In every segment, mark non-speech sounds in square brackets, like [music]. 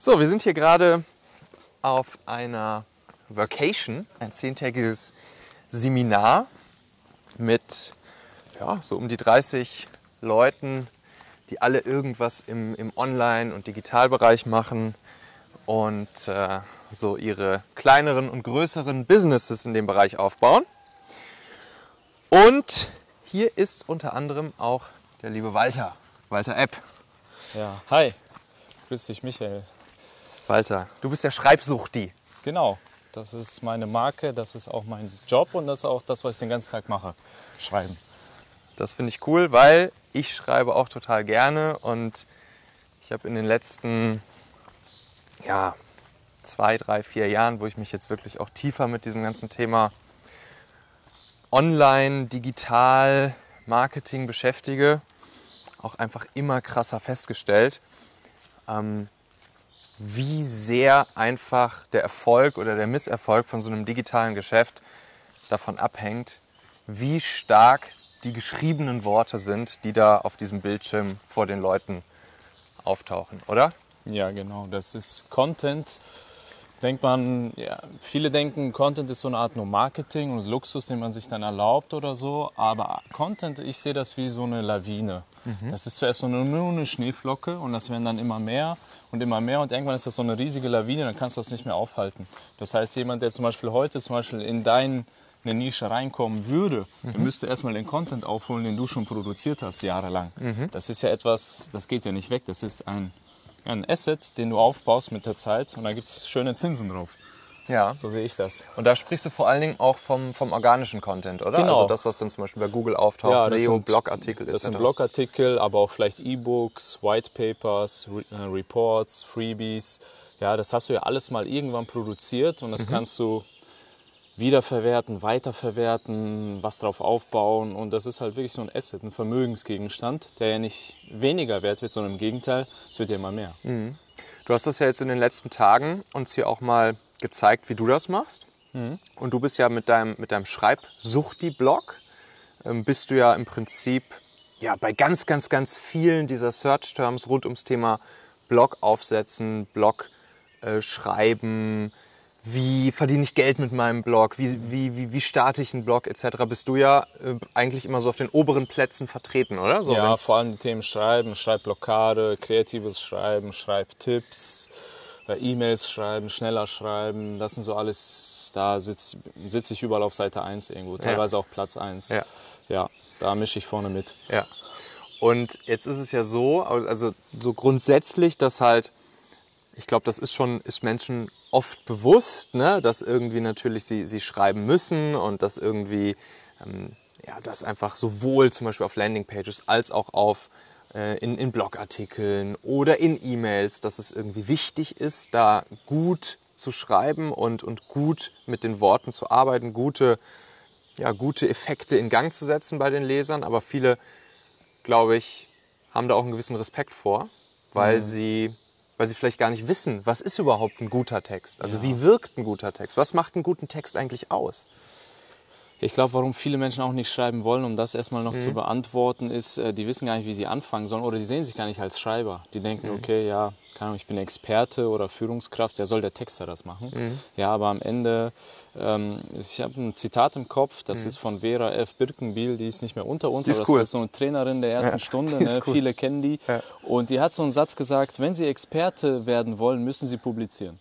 So, wir sind hier gerade auf einer Vacation, ein zehntägiges Seminar mit ja, so um die 30 Leuten, die alle irgendwas im, im Online- und Digitalbereich machen und äh, so ihre kleineren und größeren Businesses in dem Bereich aufbauen. Und hier ist unter anderem auch der liebe Walter, Walter Epp. Ja, hi. Grüß dich, Michael. Walter, du bist der Schreibsuchti. Genau, das ist meine Marke, das ist auch mein Job und das ist auch das, was ich den ganzen Tag mache. Schreiben. Das finde ich cool, weil ich schreibe auch total gerne und ich habe in den letzten ja, zwei, drei, vier Jahren, wo ich mich jetzt wirklich auch tiefer mit diesem ganzen Thema Online, Digital, Marketing beschäftige, auch einfach immer krasser festgestellt, ähm, wie sehr einfach der Erfolg oder der Misserfolg von so einem digitalen Geschäft davon abhängt, wie stark die geschriebenen Worte sind, die da auf diesem Bildschirm vor den Leuten auftauchen, oder? Ja, genau. Das ist Content. Denkt man, ja, viele denken, Content ist so eine Art nur Marketing und Luxus, den man sich dann erlaubt oder so. Aber Content, ich sehe das wie so eine Lawine. Mhm. Das ist zuerst so eine, nur eine Schneeflocke und das werden dann immer mehr und immer mehr und irgendwann ist das so eine riesige Lawine, dann kannst du das nicht mehr aufhalten. Das heißt, jemand, der zum Beispiel heute zum Beispiel in dein eine Nische reinkommen würde, mhm. dann müsste erstmal den Content aufholen, den du schon produziert hast, jahrelang. Mhm. Das ist ja etwas, das geht ja nicht weg. Das ist ein, ein Asset, den du aufbaust mit der Zeit und da gibt es schöne Zinsen drauf. Ja. So sehe ich das. Und da sprichst du vor allen Dingen auch vom, vom organischen Content, oder? Genau. Also das, was dann zum Beispiel bei Google auftaucht, ja, SEO, Blogartikel Das sind Blogartikel, aber auch vielleicht E-Books, White Papers, Re äh, Reports, Freebies. Ja, das hast du ja alles mal irgendwann produziert und das mhm. kannst du wiederverwerten, weiterverwerten, was drauf aufbauen. Und das ist halt wirklich so ein Asset, ein Vermögensgegenstand, der ja nicht weniger wert wird, sondern im Gegenteil, es wird ja immer mehr. Mhm. Du hast das ja jetzt in den letzten Tagen uns hier auch mal gezeigt, wie du das machst. Mhm. Und du bist ja mit deinem, mit deinem Schreibsuchti-Blog, ähm, bist du ja im Prinzip ja, bei ganz, ganz, ganz vielen dieser Search-Terms rund ums Thema Blog aufsetzen, Blog äh, schreiben, wie verdiene ich Geld mit meinem Blog, wie, wie, wie, wie starte ich einen Blog etc., bist du ja äh, eigentlich immer so auf den oberen Plätzen vertreten, oder? So, ja, vor allem die Themen Schreiben, Schreibblockade, kreatives Schreiben, Schreibtipps, E-Mails schreiben, schneller schreiben, das sind so alles, da sitze sitz ich überall auf Seite 1 irgendwo, teilweise ja. auch Platz 1. Ja. ja, da mische ich vorne mit. Ja. Und jetzt ist es ja so, also so grundsätzlich, dass halt ich glaube, das ist schon, ist Menschen oft bewusst, ne, dass irgendwie natürlich sie, sie schreiben müssen und dass irgendwie, ähm, ja, das einfach sowohl zum Beispiel auf Landingpages als auch auf äh, in, in Blogartikeln oder in E-Mails, dass es irgendwie wichtig ist, da gut zu schreiben und, und gut mit den Worten zu arbeiten, gute, ja, gute Effekte in Gang zu setzen bei den Lesern. Aber viele, glaube ich, haben da auch einen gewissen Respekt vor, weil mhm. sie weil sie vielleicht gar nicht wissen, was ist überhaupt ein guter Text? Also ja. wie wirkt ein guter Text? Was macht einen guten Text eigentlich aus? Ich glaube, warum viele Menschen auch nicht schreiben wollen, um das erstmal noch mhm. zu beantworten, ist, äh, die wissen gar nicht, wie sie anfangen sollen oder die sehen sich gar nicht als Schreiber. Die denken, mhm. okay, ja, keine Ahnung, ich bin Experte oder Führungskraft, ja, soll der Texter das machen? Mhm. Ja, aber am Ende, ähm, ich habe ein Zitat im Kopf, das mhm. ist von Vera F. Birkenbiel, die ist nicht mehr unter uns, die aber ist cool. das ist so eine Trainerin der ersten ja, [laughs] Stunde, ne? cool. viele kennen die. Ja. Und die hat so einen Satz gesagt, wenn Sie Experte werden wollen, müssen Sie publizieren.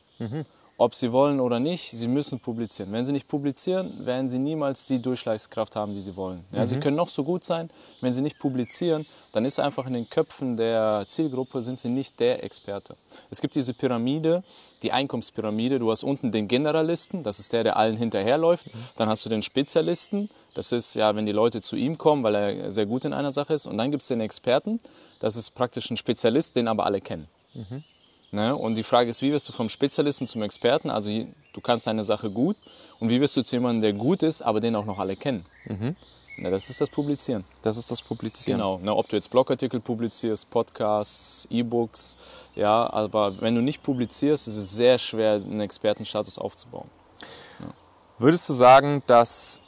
Ob sie wollen oder nicht, sie müssen publizieren. Wenn sie nicht publizieren, werden sie niemals die Durchschlagskraft haben, die sie wollen. Ja, mhm. Sie können noch so gut sein, wenn sie nicht publizieren, dann ist einfach in den Köpfen der Zielgruppe, sind sie nicht der Experte. Es gibt diese Pyramide, die Einkommenspyramide. Du hast unten den Generalisten, das ist der, der allen hinterherläuft. Mhm. Dann hast du den Spezialisten, das ist ja, wenn die Leute zu ihm kommen, weil er sehr gut in einer Sache ist. Und dann gibt es den Experten, das ist praktisch ein Spezialist, den aber alle kennen. Mhm. Ne? Und die Frage ist, wie wirst du vom Spezialisten zum Experten? Also du kannst deine Sache gut und wie wirst du zu jemandem, der gut ist, aber den auch noch alle kennen? Mhm. Na, das ist das Publizieren. Das ist das Publizieren. Genau. Ne, ob du jetzt Blogartikel publizierst, Podcasts, E-Books, ja, aber wenn du nicht publizierst, ist es sehr schwer, einen Expertenstatus aufzubauen. Ja. Würdest du sagen, dass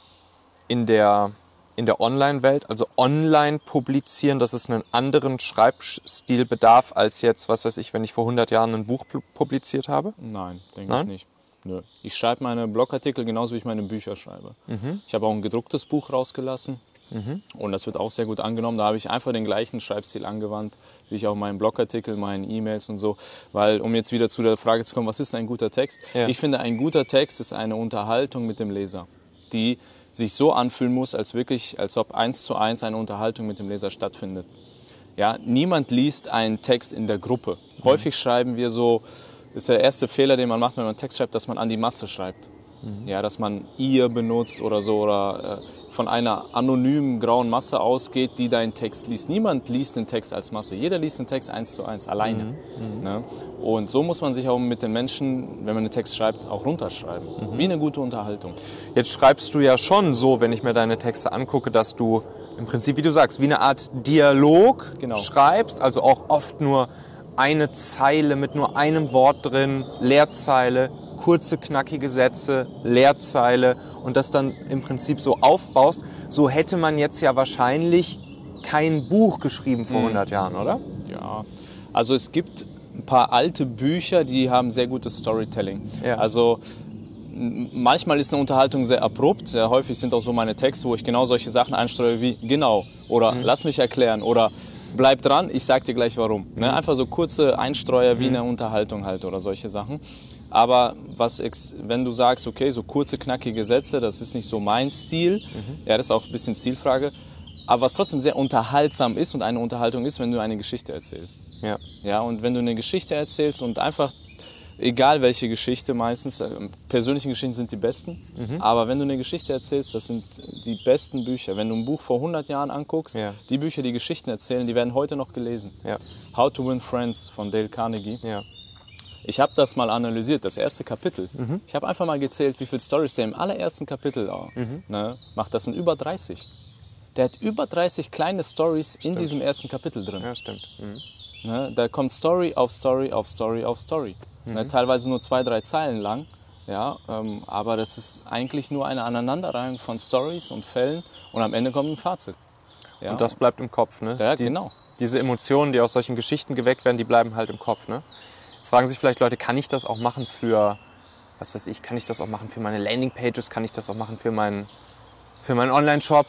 in der in der Online-Welt, also online publizieren, dass es einen anderen Schreibstil bedarf als jetzt, was weiß ich, wenn ich vor 100 Jahren ein Buch publiziert habe? Nein, denke ich nicht. Nö. Ich schreibe meine Blogartikel genauso wie ich meine Bücher schreibe. Mhm. Ich habe auch ein gedrucktes Buch rausgelassen. Mhm. Und das wird auch sehr gut angenommen. Da habe ich einfach den gleichen Schreibstil angewandt, wie ich auch meinen Blogartikel, meinen E-Mails und so. Weil, um jetzt wieder zu der Frage zu kommen, was ist ein guter Text? Ja. Ich finde, ein guter Text ist eine Unterhaltung mit dem Leser, die sich so anfühlen muss, als wirklich, als ob eins zu eins eine Unterhaltung mit dem Leser stattfindet. Ja, niemand liest einen Text in der Gruppe. Mhm. Häufig schreiben wir so, ist der erste Fehler, den man macht, wenn man einen Text schreibt, dass man an die Masse schreibt. Mhm. Ja, dass man ihr benutzt oder so oder äh, von einer anonymen grauen Masse ausgeht, die deinen Text liest. Niemand liest den Text als Masse. Jeder liest den Text eins zu eins alleine. Mhm. mhm. Ne? Und so muss man sich auch mit den Menschen, wenn man einen Text schreibt, auch runterschreiben. Mhm. Wie eine gute Unterhaltung. Jetzt schreibst du ja schon so, wenn ich mir deine Texte angucke, dass du im Prinzip, wie du sagst, wie eine Art Dialog genau. schreibst, also auch oft nur eine Zeile mit nur einem Wort drin, Leerzeile, kurze, knackige Sätze, Leerzeile und das dann im Prinzip so aufbaust, so hätte man jetzt ja wahrscheinlich kein Buch geschrieben vor 100 mhm. Jahren, oder? Ja, also es gibt ein paar alte Bücher, die haben sehr gutes Storytelling. Ja. Also manchmal ist eine Unterhaltung sehr abrupt. Sehr häufig sind auch so meine Texte, wo ich genau solche Sachen einstreue wie genau oder mhm. lass mich erklären oder bleib dran, ich sag dir gleich warum. Ne? Mhm. Einfach so kurze Einstreuer wie mhm. eine Unterhaltung halt oder solche Sachen. Aber was, wenn du sagst, okay, so kurze, knackige Sätze, das ist nicht so mein Stil, mhm. ja, das ist auch ein bisschen Stilfrage. Aber was trotzdem sehr unterhaltsam ist und eine Unterhaltung ist, wenn du eine Geschichte erzählst. Ja. Ja, und wenn du eine Geschichte erzählst und einfach, egal welche Geschichte meistens, äh, persönliche Geschichten sind die besten, mhm. aber wenn du eine Geschichte erzählst, das sind die besten Bücher. Wenn du ein Buch vor 100 Jahren anguckst, ja. die Bücher, die Geschichten erzählen, die werden heute noch gelesen. Ja. How to Win Friends von Dale Carnegie. Ja ich habe das mal analysiert, das erste Kapitel. Mhm. Ich habe einfach mal gezählt, wie viele Stories der im allerersten Kapitel mhm. ne, macht. Das sind über 30. Der hat über 30 kleine Stories in diesem ersten Kapitel drin. Ja, stimmt. Mhm. Ne, da kommt Story auf Story auf Story auf Story. Ne, mhm. teilweise nur zwei, drei Zeilen lang. Ja, ähm, aber das ist eigentlich nur eine Aneinanderreihung von Stories und Fällen und am Ende kommt ein Fazit. Ja, und das bleibt im Kopf, ne? Ja, die, genau. Diese Emotionen, die aus solchen Geschichten geweckt werden, die bleiben halt im Kopf, ne? Jetzt fragen sich vielleicht Leute, kann ich das auch machen für, was weiß ich, kann ich das auch machen für meine Landingpages, kann ich das auch machen für meinen, für meinen Online-Shop?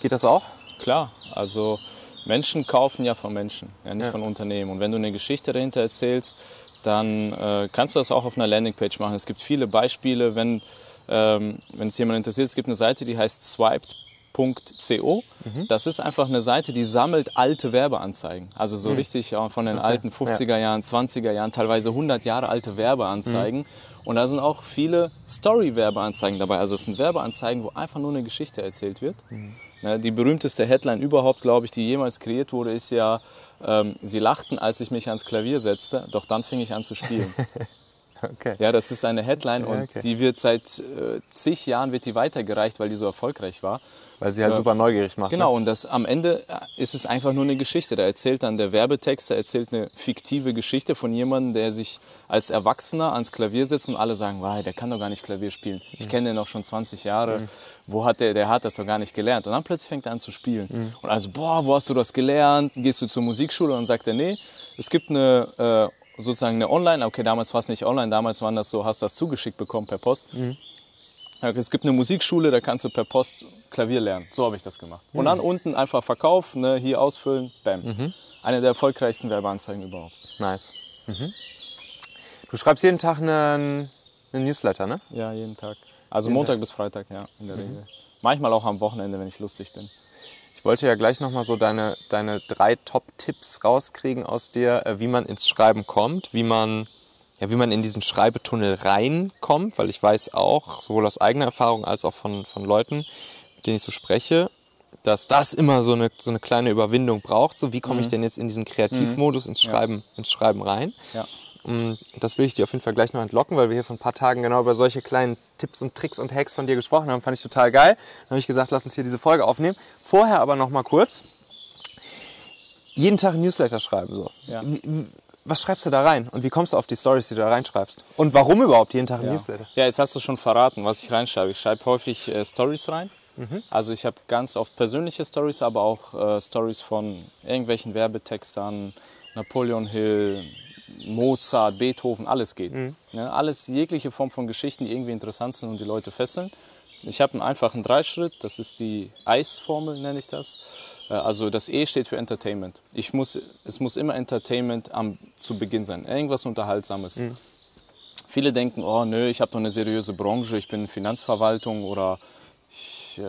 Geht das auch? Klar, also Menschen kaufen ja von Menschen, ja nicht ja. von Unternehmen. Und wenn du eine Geschichte dahinter erzählst, dann äh, kannst du das auch auf einer Landingpage machen. Es gibt viele Beispiele, wenn ähm, wenn es jemand interessiert, es gibt eine Seite, die heißt Swiped Werbeanzeigen.co. Mhm. Das ist einfach eine Seite, die sammelt alte Werbeanzeigen. Also so mhm. richtig von den alten 50er Jahren, 20er Jahren, teilweise 100 Jahre alte Werbeanzeigen. Mhm. Und da sind auch viele Story-Werbeanzeigen dabei. Also es sind Werbeanzeigen, wo einfach nur eine Geschichte erzählt wird. Mhm. Die berühmteste Headline überhaupt, glaube ich, die jemals kreiert wurde, ist ja, ähm, sie lachten, als ich mich ans Klavier setzte, doch dann fing ich an zu spielen. [laughs] Okay. Ja, das ist eine Headline und okay. die wird seit äh, zig Jahren wird die weitergereicht, weil die so erfolgreich war. Weil sie halt äh, super neugierig macht. Genau, ne? und das am Ende äh, ist es einfach nur eine Geschichte. Da erzählt dann der Werbetext, der erzählt eine fiktive Geschichte von jemandem, der sich als Erwachsener ans Klavier setzt und alle sagen, wow, der kann doch gar nicht Klavier spielen. Ich mhm. kenne den noch schon 20 Jahre. Mhm. Wo hat der, der hat das doch gar nicht gelernt. Und dann plötzlich fängt er an zu spielen. Mhm. Und also, boah, wo hast du das gelernt? Gehst du zur Musikschule? Und dann sagt er, nee, es gibt eine äh, sozusagen eine Online, okay, damals war es nicht online, damals waren das so, hast das zugeschickt bekommen per Post. Mhm. Es gibt eine Musikschule, da kannst du per Post Klavier lernen. So habe ich das gemacht. Mhm. Und dann unten einfach Verkauf, ne, hier ausfüllen, bam. Mhm. Eine der erfolgreichsten Werbeanzeigen überhaupt. Nice. Mhm. Du schreibst jeden Tag einen, einen, Newsletter, ne? Ja, jeden Tag. Also jeden Montag Tag. bis Freitag, ja, in der mhm. Regel. Manchmal auch am Wochenende, wenn ich lustig bin. Ich wollte ja gleich nochmal so deine, deine drei Top-Tipps rauskriegen aus dir, äh, wie man ins Schreiben kommt, wie man, ja, wie man in diesen Schreibetunnel reinkommt, weil ich weiß auch, sowohl aus eigener Erfahrung als auch von, von Leuten, mit denen ich so spreche, dass das immer so eine, so eine kleine Überwindung braucht. So, wie komme mhm. ich denn jetzt in diesen Kreativmodus ins Schreiben, ja. ins Schreiben rein? Ja. Mm, das will ich dir auf jeden Fall gleich noch entlocken, weil wir hier vor ein paar Tagen genau über solche kleinen Tipps und Tricks und Hacks von dir gesprochen haben. Fand ich total geil. Dann habe ich gesagt, lass uns hier diese Folge aufnehmen. Vorher aber noch mal kurz. Jeden Tag ein Newsletter schreiben. So. Ja. Was schreibst du da rein? Und wie kommst du auf die Stories, die du da reinschreibst? Und warum überhaupt jeden Tag ein ja. Newsletter? Ja, jetzt hast du schon verraten, was ich reinschreibe. Ich schreibe häufig äh, Stories rein. Mhm. Also ich habe ganz oft persönliche Stories, aber auch äh, Stories von irgendwelchen Werbetextern, Napoleon Hill, Mozart, Beethoven, alles geht. Mhm. Ja, alles, jegliche Form von Geschichten, die irgendwie interessant sind und die Leute fesseln. Ich habe einen einfachen Dreischritt, das ist die Eisformel, nenne ich das. Äh, also das E steht für Entertainment. Ich muss, es muss immer Entertainment am, zu Beginn sein, irgendwas Unterhaltsames. Mhm. Viele denken, oh nö, ich habe doch eine seriöse Branche, ich bin Finanzverwaltung oder ich, äh,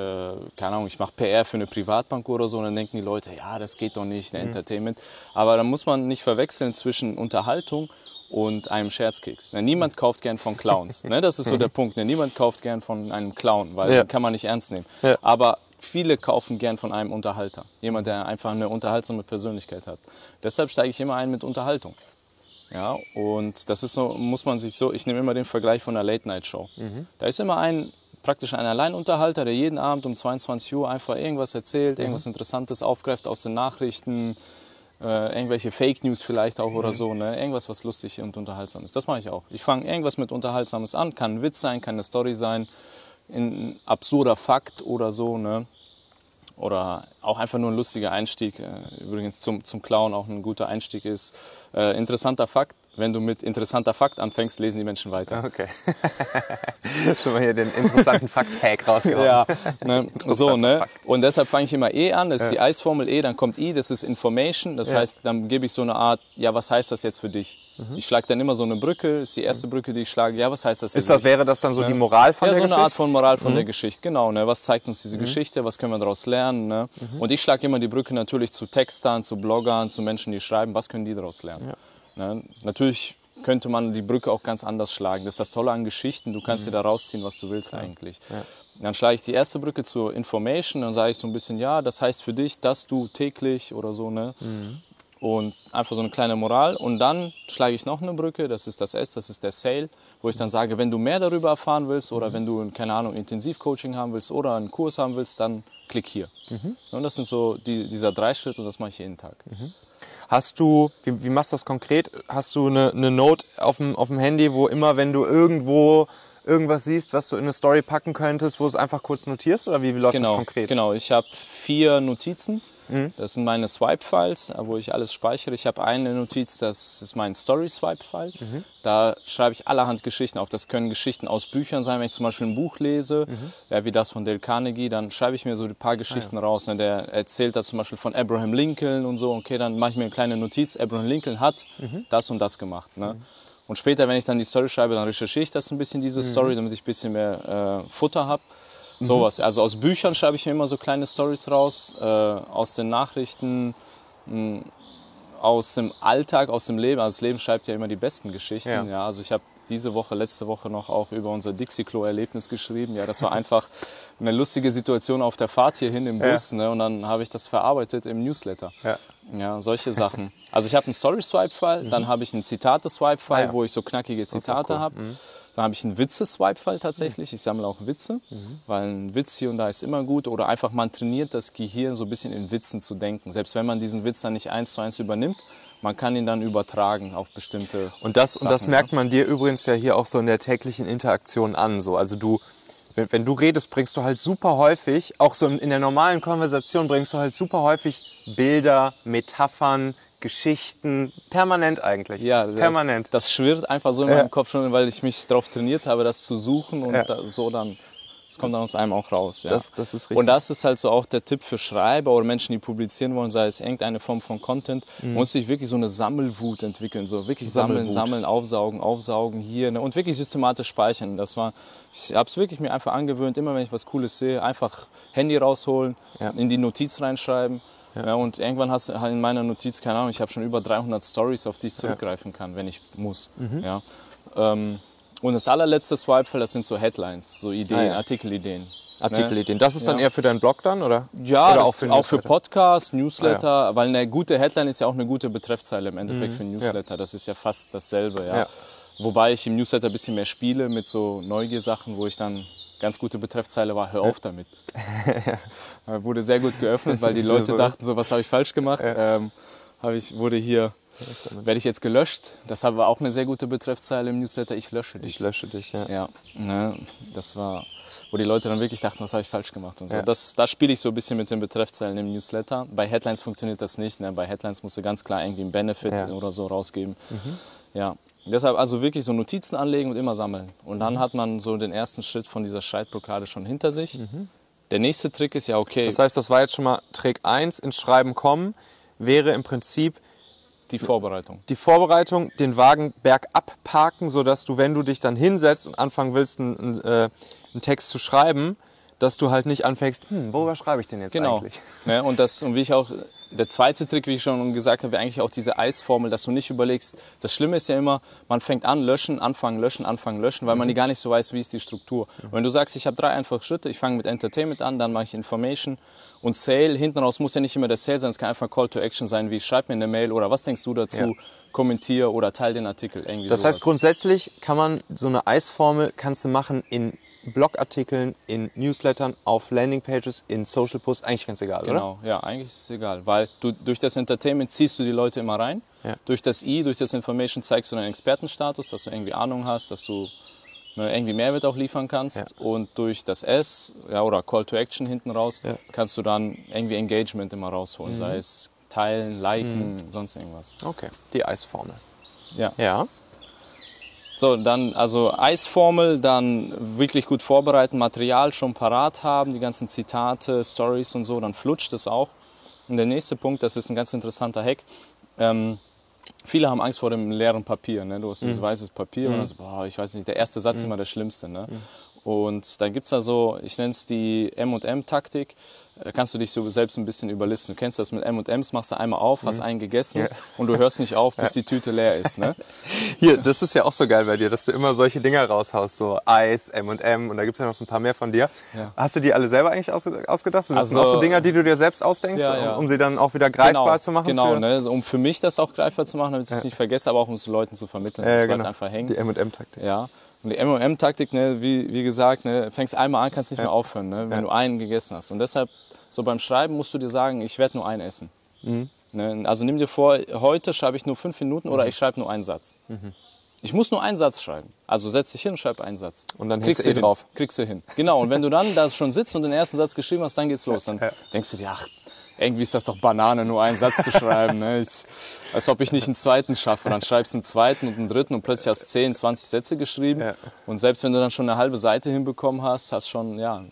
keine Ahnung, ich mache PR für eine Privatbank oder so. Und dann denken die Leute, ja, das geht doch nicht, mhm. Entertainment. Aber da muss man nicht verwechseln zwischen Unterhaltung und einem Scherzkeks. Ne, niemand kauft gern von Clowns. Ne? Das ist so der Punkt. Ne? Niemand kauft gern von einem Clown, weil ja. den kann man nicht ernst nehmen. Ja. Aber viele kaufen gern von einem Unterhalter. Jemand, der einfach eine unterhaltsame Persönlichkeit hat. Deshalb steige ich immer ein mit Unterhaltung. Ja, und das ist so, muss man sich so, ich nehme immer den Vergleich von einer Late-Night-Show. Mhm. Da ist immer ein, praktisch ein Alleinunterhalter, der jeden Abend um 22 Uhr einfach irgendwas erzählt, mhm. irgendwas Interessantes aufgreift aus den Nachrichten, äh, irgendwelche Fake News vielleicht auch oder mhm. so, ne? irgendwas, was lustig und unterhaltsam ist. Das mache ich auch. Ich fange irgendwas mit Unterhaltsames an, kann ein Witz sein, kann eine Story sein, ein absurder Fakt oder so, ne? oder auch einfach nur ein lustiger Einstieg. Äh, übrigens zum, zum Clown auch ein guter Einstieg ist. Äh, interessanter Fakt, wenn du mit interessanter Fakt anfängst, lesen die Menschen weiter. Okay. [laughs] Schon mal hier den interessanten Fakt-Hack rausgehauen. Ja, ne? so, ne? Und deshalb fange ich immer E an, das ist ja. die Eisformel E, dann kommt I, das ist Information, das ja. heißt, dann gebe ich so eine Art, ja, was heißt das jetzt für dich? Mhm. Ich schlage dann immer so eine Brücke, ist die erste mhm. Brücke, die ich schlage, ja, was heißt das ist das, Wäre das dann so ne? die Moral von ja, der Geschichte? Ja, so eine Art von Moral von mhm. der Geschichte, genau, ne? Was zeigt uns diese mhm. Geschichte, was können wir daraus lernen, ne? Mhm. Und ich schlage immer die Brücke natürlich zu Textern, zu Bloggern, zu Menschen, die schreiben, was können die daraus lernen? Ne? Natürlich könnte man die Brücke auch ganz anders schlagen. Das ist das Tolle an Geschichten, du kannst mhm. dir da rausziehen, was du willst ja. eigentlich. Ja. Dann schlage ich die erste Brücke zur Information und sage ich so ein bisschen, ja, das heißt für dich, dass du täglich oder so, ne? Mhm. Und einfach so eine kleine Moral. Und dann schlage ich noch eine Brücke, das ist das S, das ist der Sale, wo ich dann sage, wenn du mehr darüber erfahren willst oder mhm. wenn du, keine Ahnung, Intensivcoaching haben willst oder einen Kurs haben willst, dann klick hier. Mhm. Und das sind so die, dieser drei Schritte und das mache ich jeden Tag. Hast du, wie, wie machst du das konkret? Hast du eine, eine Note auf dem, auf dem Handy, wo immer, wenn du irgendwo irgendwas siehst, was du in eine Story packen könntest, wo du es einfach kurz notierst oder wie, wie läuft genau, das konkret? Genau, ich habe vier Notizen Mhm. Das sind meine Swipe-Files, wo ich alles speichere. Ich habe eine Notiz, das ist mein Story-Swipe-File. Mhm. Da schreibe ich allerhand Geschichten auf. Das können Geschichten aus Büchern sein, wenn ich zum Beispiel ein Buch lese, mhm. ja, wie das von Dale Carnegie, dann schreibe ich mir so ein paar Geschichten ah, ja. raus. Ne? Der erzählt da zum Beispiel von Abraham Lincoln und so. Okay, dann mache ich mir eine kleine Notiz. Abraham Lincoln hat mhm. das und das gemacht. Ne? Mhm. Und später, wenn ich dann die Story schreibe, dann recherchiere ich das ein bisschen, diese. Story, damit ich ein bisschen mehr äh, Futter habe. Mhm. Sowas. Also aus Büchern schreibe ich mir immer so kleine Stories raus, äh, aus den Nachrichten, mh, aus dem Alltag, aus dem Leben. Also das Leben schreibt ja immer die besten Geschichten. Ja. ja also ich habe diese Woche, letzte Woche noch auch über unser Dixie-Klo-Erlebnis geschrieben. Ja, das war einfach eine lustige Situation auf der Fahrt hierhin im Bus. Ja. Ne? Und dann habe ich das verarbeitet im Newsletter. Ja, ja solche Sachen. Also ich habe einen Story-Swipe-File, mhm. dann habe ich einen Zitate-Swipe-File, ah, ja. wo ich so knackige Zitate cool. habe. Mhm. Dann habe ich einen Witze-Swipe-File tatsächlich. Ich sammle auch Witze, mhm. weil ein Witz hier und da ist immer gut. Oder einfach man trainiert das Gehirn so ein bisschen in Witzen zu denken. Selbst wenn man diesen Witz dann nicht eins zu eins übernimmt, man kann ihn dann übertragen auf bestimmte. Und das, Sachen, und das merkt man dir übrigens ja hier auch so in der täglichen Interaktion an. So. Also du, wenn, wenn du redest, bringst du halt super häufig, auch so in der normalen Konversation bringst du halt super häufig Bilder, Metaphern, Geschichten, permanent eigentlich. Ja, permanent. Das schwirrt einfach so in meinem Kopf schon, weil ich mich darauf trainiert habe, das zu suchen und ja. da, so dann, das kommt dann aus einem auch raus. Ja. Das, das ist richtig. Und das ist halt so auch der Tipp für Schreiber oder Menschen, die publizieren wollen, sei es irgendeine Form von Content, mhm. muss sich wirklich so eine Sammelwut entwickeln, so wirklich sammeln, sammeln, aufsaugen, aufsaugen hier ne? und wirklich systematisch speichern. Das war, ich habe es wirklich mir einfach angewöhnt, immer wenn ich was Cooles sehe, einfach Handy rausholen, ja. in die Notiz reinschreiben ja. ja. und irgendwann hast du halt in meiner Notiz, keine Ahnung, ich habe schon über 300 Stories, auf die ich zurückgreifen kann, wenn ich muss. Mhm. Ja. Ähm, und das allerletzte Swipe-Feld, das sind so Headlines, so Ideen, ah, ja. Artikelideen. Artikelideen. Das ist dann eher für deinen Blog dann, oder? Ja, oder auch für, auch für Podcasts, Newsletter, ah, weil eine gute Headline ist ja auch eine gute Betreffzeile im Endeffekt mhm. für Newsletter. Ja. Das ist ja fast dasselbe, ja. Wobei ich im Newsletter ein bisschen mehr spiele mit so Neugier-Sachen, wo ich dann ganz gute Betreffzeile war, hör auf damit. ja. [laughs] Wurde sehr gut geöffnet, weil die [laughs] Leute dachten, so was habe ich falsch gemacht. Ja. Ähm, ich, wurde hier, werde ich jetzt gelöscht. Das war auch eine sehr gute Betreffzeile im Newsletter, ich lösche dich. Ich lösche dich, ja. Ja, ne, das war... wo die Leute dann wirklich dachten, was habe ich falsch gemacht und so. Ja. Das, da spiele ich so ein bisschen mit den Betreffzeilen im Newsletter. Bei Headlines funktioniert das nicht. Ne? Bei Headlines musst du ganz klar irgendwie einen Benefit ja. oder so rausgeben. Mhm. Ja. Deshalb also wirklich so Notizen anlegen und immer sammeln. Und dann mhm. hat man so den ersten Schritt von dieser Schreibblockade schon hinter sich. Mhm. Der nächste Trick ist ja okay. Das heißt, das war jetzt schon mal Trick 1, ins Schreiben kommen, wäre im Prinzip die Vorbereitung. Die Vorbereitung, den Wagen bergab parken, sodass du, wenn du dich dann hinsetzt und anfangen willst, einen, äh, einen Text zu schreiben, dass du halt nicht anfängst, hm, worüber schreibe ich denn jetzt genau. eigentlich? Ja, und das, und wie ich auch der zweite Trick, wie ich schon gesagt habe, wäre eigentlich auch diese Eisformel, dass du nicht überlegst. Das Schlimme ist ja immer, man fängt an, löschen, anfangen, löschen, anfangen, löschen, weil man mhm. gar nicht so weiß, wie ist die Struktur. Und wenn du sagst, ich habe drei einfache Schritte, ich fange mit Entertainment an, dann mache ich Information und Sale. Hinten raus muss ja nicht immer der Sale sein, es kann einfach Call to Action sein, wie schreib mir eine Mail oder was denkst du dazu, ja. kommentier oder teil den Artikel. Irgendwie das sowas. heißt, grundsätzlich kann man so eine Eisformel kannst du machen in Blogartikeln, in Newslettern, auf Landingpages, in Social Posts, eigentlich ganz egal, genau, oder? Genau, ja, eigentlich ist es egal, weil du durch das Entertainment ziehst du die Leute immer rein. Ja. Durch das I, durch das Information zeigst du deinen Expertenstatus, dass du irgendwie Ahnung hast, dass du ne, irgendwie Mehrwert auch liefern kannst. Ja. Und durch das S ja, oder Call to Action hinten raus ja. kannst du dann irgendwie Engagement immer rausholen, mhm. sei es teilen, liken, mhm. sonst irgendwas. Okay, die Eisformel. Ja. Ja. So, dann also Eisformel, dann wirklich gut vorbereiten, Material schon parat haben, die ganzen Zitate, Stories und so, dann flutscht es auch. Und der nächste Punkt, das ist ein ganz interessanter Hack. Ähm, viele haben Angst vor dem leeren Papier. Ne? Du hast dieses mhm. weißes Papier mhm. und dann so, boah, ich weiß nicht, der erste Satz ist mhm. immer der schlimmste. Ne? Und dann gibt es da so, ich nenne es die M&M-Taktik. Da kannst du dich so selbst ein bisschen überlisten. Du kennst das mit M&M's, machst du einmal auf, hast mhm. einen gegessen ja. und du hörst nicht auf, [laughs] bis ja. die Tüte leer ist. Ne? [laughs] Hier, das ist ja auch so geil bei dir, dass du immer solche Dinger raushaust, so Eis, M&M und da gibt es ja noch so ein paar mehr von dir. Ja. Hast du die alle selber eigentlich ausgedacht? Sind das also, auch so Dinger, die du dir selbst ausdenkst, um, um, sie dann auch wieder greifbar genau, zu machen? Genau, ne? Also, um für mich das auch greifbar zu machen, damit ich es nicht vergesse, aber auch um es Leuten zu vermitteln. Ja, das genau. einfach hängen. Die M&M-Taktik. Ja. Und die M&M-Taktik, ne, wie, wie gesagt, ne, fängst einmal an, kannst nicht mehr aufhören, ne, wenn du einen gegessen hast. Und deshalb so beim Schreiben musst du dir sagen, ich werde nur einen essen. Mhm. Ne? Also nimm dir vor, heute schreibe ich nur fünf Minuten oder mhm. ich schreibe nur einen Satz. Mhm. Ich muss nur einen Satz schreiben. Also setz dich hin und schreib einen Satz. Und dann kriegst du eh hin. drauf. Kriegst du hin. Genau. Und wenn du dann da schon sitzt und den ersten Satz geschrieben hast, dann geht's los. Dann ja. denkst du dir, ach, irgendwie ist das doch Banane, nur einen Satz zu schreiben. Ne? Ich, als ob ich nicht einen zweiten schaffe. Dann schreibst du einen zweiten und einen dritten und plötzlich hast du 10, 20 Sätze geschrieben. Ja. Und selbst wenn du dann schon eine halbe Seite hinbekommen hast, hast schon, ja,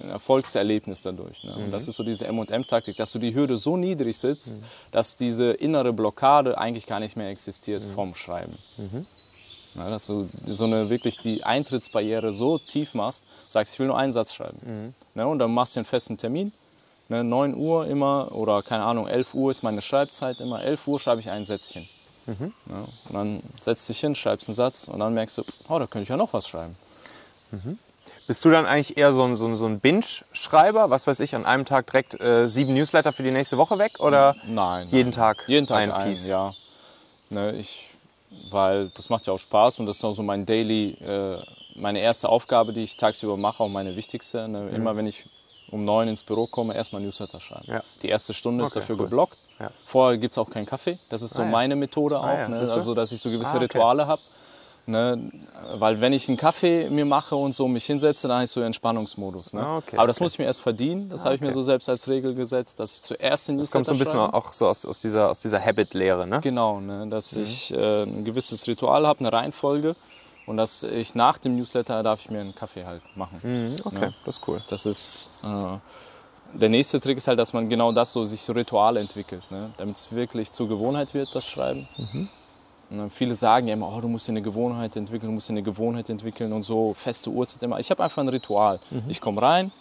ein Erfolgserlebnis dadurch. Ne? Und das mhm. ist so diese M&M-Taktik, dass du die Hürde so niedrig sitzt, mhm. dass diese innere Blockade eigentlich gar nicht mehr existiert mhm. vom Schreiben. Mhm. Ja, dass du so eine wirklich die Eintrittsbarriere so tief machst, sagst, ich will nur einen Satz schreiben. Mhm. Ne? Und dann machst du einen festen Termin. Ne? 9 Uhr immer oder keine Ahnung, 11 Uhr ist meine Schreibzeit immer. 11 Uhr schreibe ich ein Sätzchen. Mhm. Ja, und dann setzt dich hin, schreibst einen Satz und dann merkst du, oh, da könnte ich ja noch was schreiben. Mhm. Bist du dann eigentlich eher so ein, so ein, so ein Binge-Schreiber? Was weiß ich, an einem Tag direkt äh, sieben Newsletter für die nächste Woche weg? Oder nein, jeden nein. Tag jeden Tag ein, ein Piece? Ja. Ne, ich, weil das macht ja auch Spaß und das ist auch so mein Daily, äh, meine erste Aufgabe, die ich tagsüber mache, auch meine wichtigste. Ne? Mhm. Immer wenn ich um neun ins Büro komme, erstmal Newsletter schreiben. Ja. Die erste Stunde okay, ist dafür cool. geblockt. Ja. Vorher gibt es auch keinen Kaffee. Das ist so ah, meine Methode ah auch. Ah, ne? Also, dass ich so gewisse ah, okay. Rituale habe. Ne? Weil wenn ich einen Kaffee mir mache und so mich hinsetze, dann habe ich so Entspannungsmodus. Ne? Ah, okay, Aber das okay. muss ich mir erst verdienen. Das ah, habe ich mir so selbst als Regel gesetzt, dass ich zuerst den Newsletter Das kommt so ein bisschen schreibe. auch so aus, aus dieser, aus dieser Habit-Lehre, ne? Genau, ne? dass mhm. ich äh, ein gewisses Ritual habe, eine Reihenfolge. Und dass ich nach dem Newsletter darf ich mir einen Kaffee halt machen. Mhm, okay, ne? das ist cool. Das ist... Äh, der nächste Trick ist halt, dass man genau das so sich so Rituale entwickelt, ne? damit es wirklich zur Gewohnheit wird, das Schreiben. Mhm. Viele sagen ja immer, oh, du musst dir eine Gewohnheit entwickeln, du musst dir eine Gewohnheit entwickeln und so, feste Uhrzeit immer. Ich habe einfach ein Ritual. Mhm. Ich komme rein,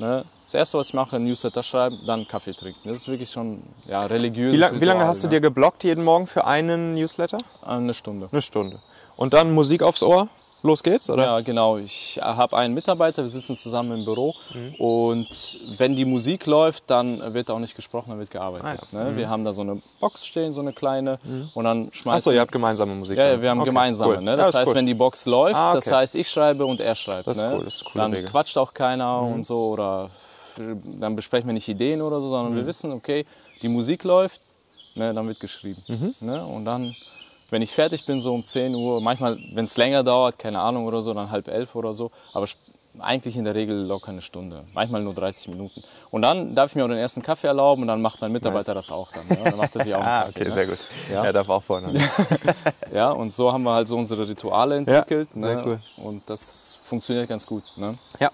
ne, das erste, was ich mache, Newsletter schreiben, dann Kaffee trinken. Das ist wirklich schon ja, religiös. Wie, lang, wie lange hast du dir geblockt jeden Morgen für einen Newsletter? Eine Stunde. Eine Stunde. Und dann Musik aufs Ohr? Los geht's, oder? Ja, genau. Ich habe einen Mitarbeiter, wir sitzen zusammen im Büro mhm. und wenn die Musik läuft, dann wird auch nicht gesprochen, dann wird gearbeitet. Ah, ja. ne? mhm. Wir haben da so eine Box stehen, so eine kleine mhm. und dann schmeißen... Achso, ihr habt gemeinsame Musik. Ja, wir haben okay, gemeinsame. Cool. Ne? Das ja, heißt, cool. wenn die Box läuft, ah, okay. das heißt, ich schreibe und er schreibt. Das ist ne? cool, das ist cool. Dann Regel. quatscht auch keiner mhm. und so oder dann besprechen wir nicht Ideen oder so, sondern wir mhm. wissen, okay, die Musik läuft, ne, dann wird geschrieben. Mhm. Ne? Und dann wenn ich fertig bin, so um 10 Uhr, manchmal, wenn es länger dauert, keine Ahnung oder so, dann halb elf oder so. Aber eigentlich in der Regel locker eine Stunde, manchmal nur 30 Minuten. Und dann darf ich mir auch den ersten Kaffee erlauben und dann macht mein Mitarbeiter nice. das auch dann. Ja? Dann macht er sich auch einen ah, Kaffee. okay, ne? sehr gut. Ja. Er darf auch vorne. [laughs] ja, und so haben wir halt so unsere Rituale entwickelt. Ja, sehr ne? cool. Und das funktioniert ganz gut. Ne? Ja.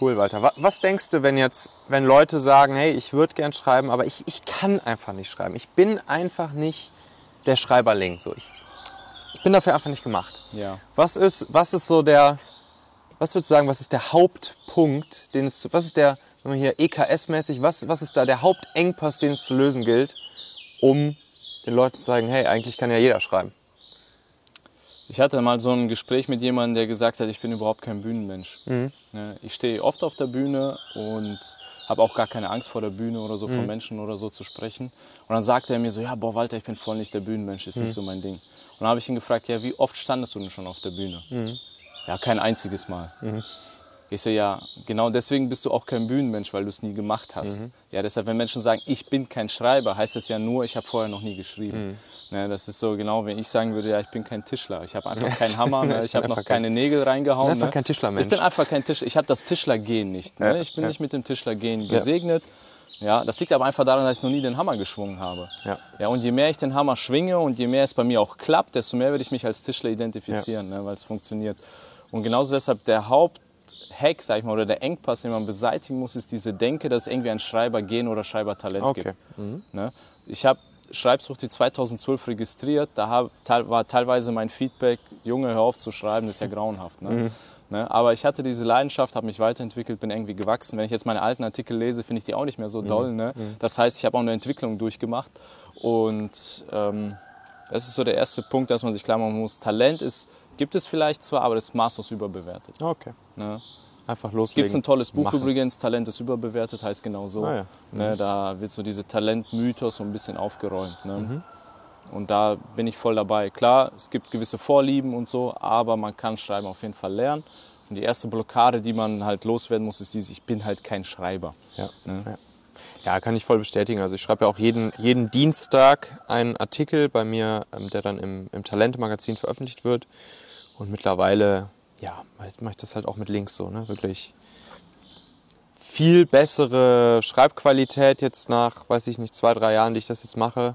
Cool, Walter. Was denkst du, wenn jetzt, wenn Leute sagen, hey, ich würde gern schreiben, aber ich, ich kann einfach nicht schreiben. Ich bin einfach nicht der Schreiberling. So, ich, ich bin dafür einfach nicht gemacht. Ja. Was ist, was ist so der, was würdest du sagen, was ist der Hauptpunkt, den es, was ist der, wenn man hier EKS-mäßig, was, was ist da der Hauptengpass, den es zu lösen gilt, um den Leuten zu sagen, hey, eigentlich kann ja jeder schreiben? Ich hatte mal so ein Gespräch mit jemandem, der gesagt hat, ich bin überhaupt kein Bühnenmensch. Mhm. Ich stehe oft auf der Bühne und habe auch gar keine Angst vor der Bühne oder so, mhm. von Menschen oder so zu sprechen. Und dann sagte er mir so, ja, boah, Walter, ich bin voll nicht der Bühnenmensch, ist mhm. nicht so mein Ding. Und dann habe ich ihn gefragt, ja, wie oft standest du denn schon auf der Bühne? Mhm. Ja, kein einziges Mal. Ich so, ja, genau deswegen bist du auch kein Bühnenmensch, weil du es nie gemacht hast. Mhm. Ja, deshalb, wenn Menschen sagen, ich bin kein Schreiber, heißt das ja nur, ich habe vorher noch nie geschrieben. Mhm. Ne, das ist so genau, wenn ich sagen würde, ja, ich bin kein Tischler. Ich habe einfach keinen Hammer, [laughs] ne? ich habe noch keine Nägel reingehauen. Einfach ne? kein Tischlermensch. Ich bin einfach kein Tischler. Ich habe das Tischlergehen nicht. Ne? Ich bin ja. nicht mit dem Tischlergehen gesegnet. Ja, das liegt aber einfach daran, dass ich noch nie den Hammer geschwungen habe. Ja. ja, und je mehr ich den Hammer schwinge und je mehr es bei mir auch klappt, desto mehr würde ich mich als Tischler identifizieren, ja. ne, weil es funktioniert. Und genauso deshalb der Haupthack, sag ich mal, oder der Engpass, den man beseitigen muss, ist diese Denke, dass es irgendwie ein Schreibergen oder Schreibertalent okay. gibt. Mhm. Ne? Ich habe Schreibsucht die 2012 registriert, da war teilweise mein Feedback, Junge, hör auf zu schreiben, das ist ja grauenhaft. Ne? Mhm. Ne? Aber ich hatte diese Leidenschaft, habe mich weiterentwickelt, bin irgendwie gewachsen. Wenn ich jetzt meine alten Artikel lese, finde ich die auch nicht mehr so mhm. doll. Ne? Mhm. Das heißt, ich habe auch eine Entwicklung durchgemacht. Und ähm, das ist so der erste Punkt, dass man sich klar machen muss. Talent ist, gibt es vielleicht zwar, aber das ist maßlos überbewertet. Okay. Ne? Einfach loslegen. Gibt ein tolles Buch machen. übrigens, Talent ist überbewertet, heißt genau so. Ah, ja. ne, mhm. da wird so diese Talentmythos so ein bisschen aufgeräumt. Ne? Mhm. Und da bin ich voll dabei. Klar, es gibt gewisse Vorlieben und so, aber man kann Schreiben auf jeden Fall lernen. Und die erste Blockade, die man halt loswerden muss, ist diese, ich bin halt kein Schreiber. Ja, ne? ja. ja kann ich voll bestätigen. Also ich schreibe ja auch jeden, jeden Dienstag einen Artikel bei mir, ähm, der dann im, im Talente-Magazin veröffentlicht wird. Und mittlerweile, ja, mache ich das halt auch mit Links so, ne? Wirklich viel bessere Schreibqualität jetzt nach, weiß ich nicht, zwei, drei Jahren, die ich das jetzt mache.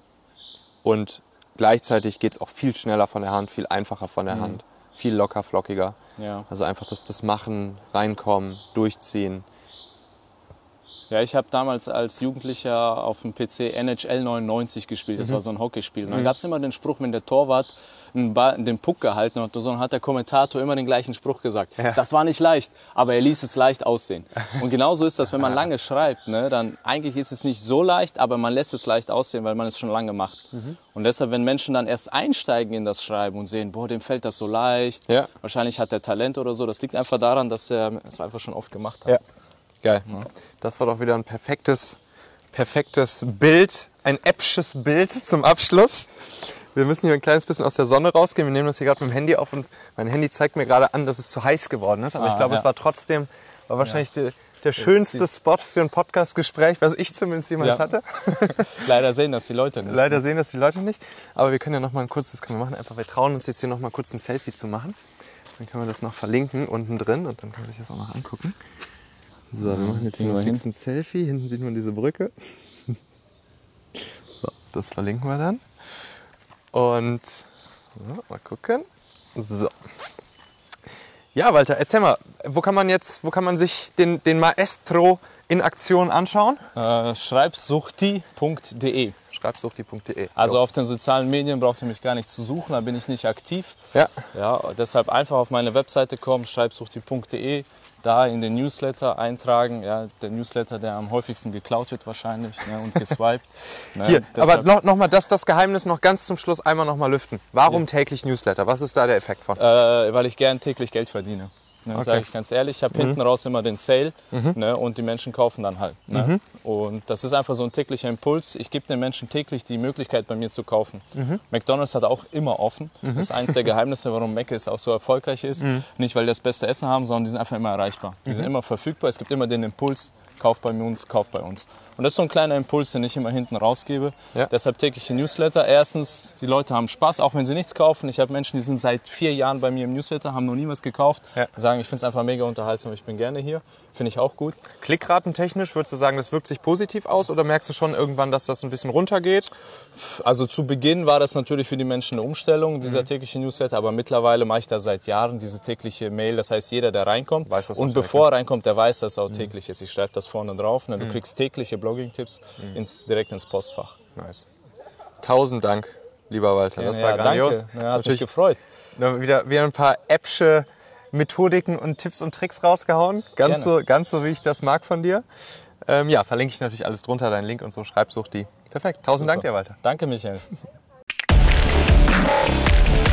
Und gleichzeitig geht es auch viel schneller von der Hand, viel einfacher von der mhm. Hand, viel locker, flockiger. Ja. Also einfach das, das Machen, reinkommen, durchziehen. Ja, ich habe damals als Jugendlicher auf dem PC NHL 99 gespielt. Das mhm. war so ein Hockeyspiel. Und dann mhm. gab es immer den Spruch, wenn der Torwart den Puck gehalten hat, so hat der Kommentator immer den gleichen Spruch gesagt. Ja. Das war nicht leicht, aber er ließ es leicht aussehen. Und genauso ist das, wenn man [laughs] lange schreibt, ne, dann eigentlich ist es nicht so leicht, aber man lässt es leicht aussehen, weil man es schon lange macht. Mhm. Und deshalb, wenn Menschen dann erst einsteigen in das Schreiben und sehen, boah, dem fällt das so leicht, ja. wahrscheinlich hat er Talent oder so, das liegt einfach daran, dass er es einfach schon oft gemacht hat. Ja. Geil. Ja. Das war doch wieder ein perfektes, perfektes Bild, ein äppsches Bild zum Abschluss. Wir müssen hier ein kleines bisschen aus der Sonne rausgehen. Wir nehmen das hier gerade mit dem Handy auf und mein Handy zeigt mir gerade an, dass es zu heiß geworden ist. Aber ah, ich glaube, ja. es war trotzdem, war wahrscheinlich ja. der, der schönste Spot für ein Podcastgespräch, was ich zumindest jemals ja. hatte. [laughs] Leider sehen das die Leute nicht. Leider ne? sehen das die Leute nicht. Aber wir können ja noch mal ein kurzes, können wir machen einfach, wir trauen uns jetzt hier noch mal kurz ein Selfie zu machen. Dann können wir das noch verlinken unten drin und dann kann man sich das auch noch angucken. So, wir machen jetzt hier mal fix ein Selfie. Hinten sieht man diese Brücke. So, das verlinken wir dann. Und so, mal gucken. So. Ja, Walter, erzähl mal, wo kann man jetzt, wo kann man sich den, den Maestro in Aktion anschauen? Äh, schreibsuchti.de. Schreibsuchti.de. Also auf den sozialen Medien braucht ihr mich gar nicht zu suchen, da bin ich nicht aktiv. Ja. Ja, deshalb einfach auf meine Webseite kommen, schreibsuchti.de da in den Newsletter eintragen. Ja, der Newsletter, der am häufigsten geklaut wird wahrscheinlich ne, und geswiped. [laughs] ne, Hier, aber noch, noch mal das, das Geheimnis noch ganz zum Schluss einmal noch mal lüften. Warum ja. täglich Newsletter? Was ist da der Effekt von? Äh, weil ich gern täglich Geld verdiene. Ne, okay. Sage ich ganz ehrlich, ich habe mhm. hinten raus immer den Sale mhm. ne, und die Menschen kaufen dann halt. Ne? Mhm. Und das ist einfach so ein täglicher Impuls. Ich gebe den Menschen täglich die Möglichkeit, bei mir zu kaufen. Mhm. McDonald's hat auch immer offen. Mhm. Das ist eines der Geheimnisse, warum Mc's auch so erfolgreich ist. Mhm. Nicht, weil die das beste Essen haben, sondern die sind einfach immer erreichbar. Die sind immer verfügbar. Es gibt immer den Impuls, kauft bei uns, kauft bei uns. Und das ist so ein kleiner Impuls, den ich immer hinten rausgebe. Ja. Deshalb tägliche Newsletter. Erstens, die Leute haben Spaß, auch wenn sie nichts kaufen. Ich habe Menschen, die sind seit vier Jahren bei mir im Newsletter, haben noch nie was gekauft. Ja. Sagen, ich finde es einfach mega unterhaltsam, ich bin gerne hier. Finde ich auch gut. Klickratentechnisch würdest du sagen, das wirkt sich positiv aus oder merkst du schon irgendwann, dass das ein bisschen runtergeht? Also zu Beginn war das natürlich für die Menschen eine Umstellung, dieser mhm. tägliche Newsletter, aber mittlerweile mache ich da seit Jahren diese tägliche Mail. Das heißt, jeder, der reinkommt weiß und bevor er reinkommt, der weiß, dass es auch mhm. täglich ist. Ich schreibe das vorne drauf ne? du mhm. kriegst tägliche Blogging-Tipps mhm. ins, direkt ins Postfach. Nice. Tausend Dank, lieber Walter. Ja, das war ja, grandios. Danke. Ja, hat Natürlich mich gefreut. Wieder, wieder ein paar Appsche Methodiken und Tipps und Tricks rausgehauen. Ganz so, ganz so, wie ich das mag von dir. Ähm, ja, verlinke ich natürlich alles drunter, deinen Link und so. Schreib, such die. Perfekt. Tausend Super. Dank dir, Walter. Danke, Michael. [laughs]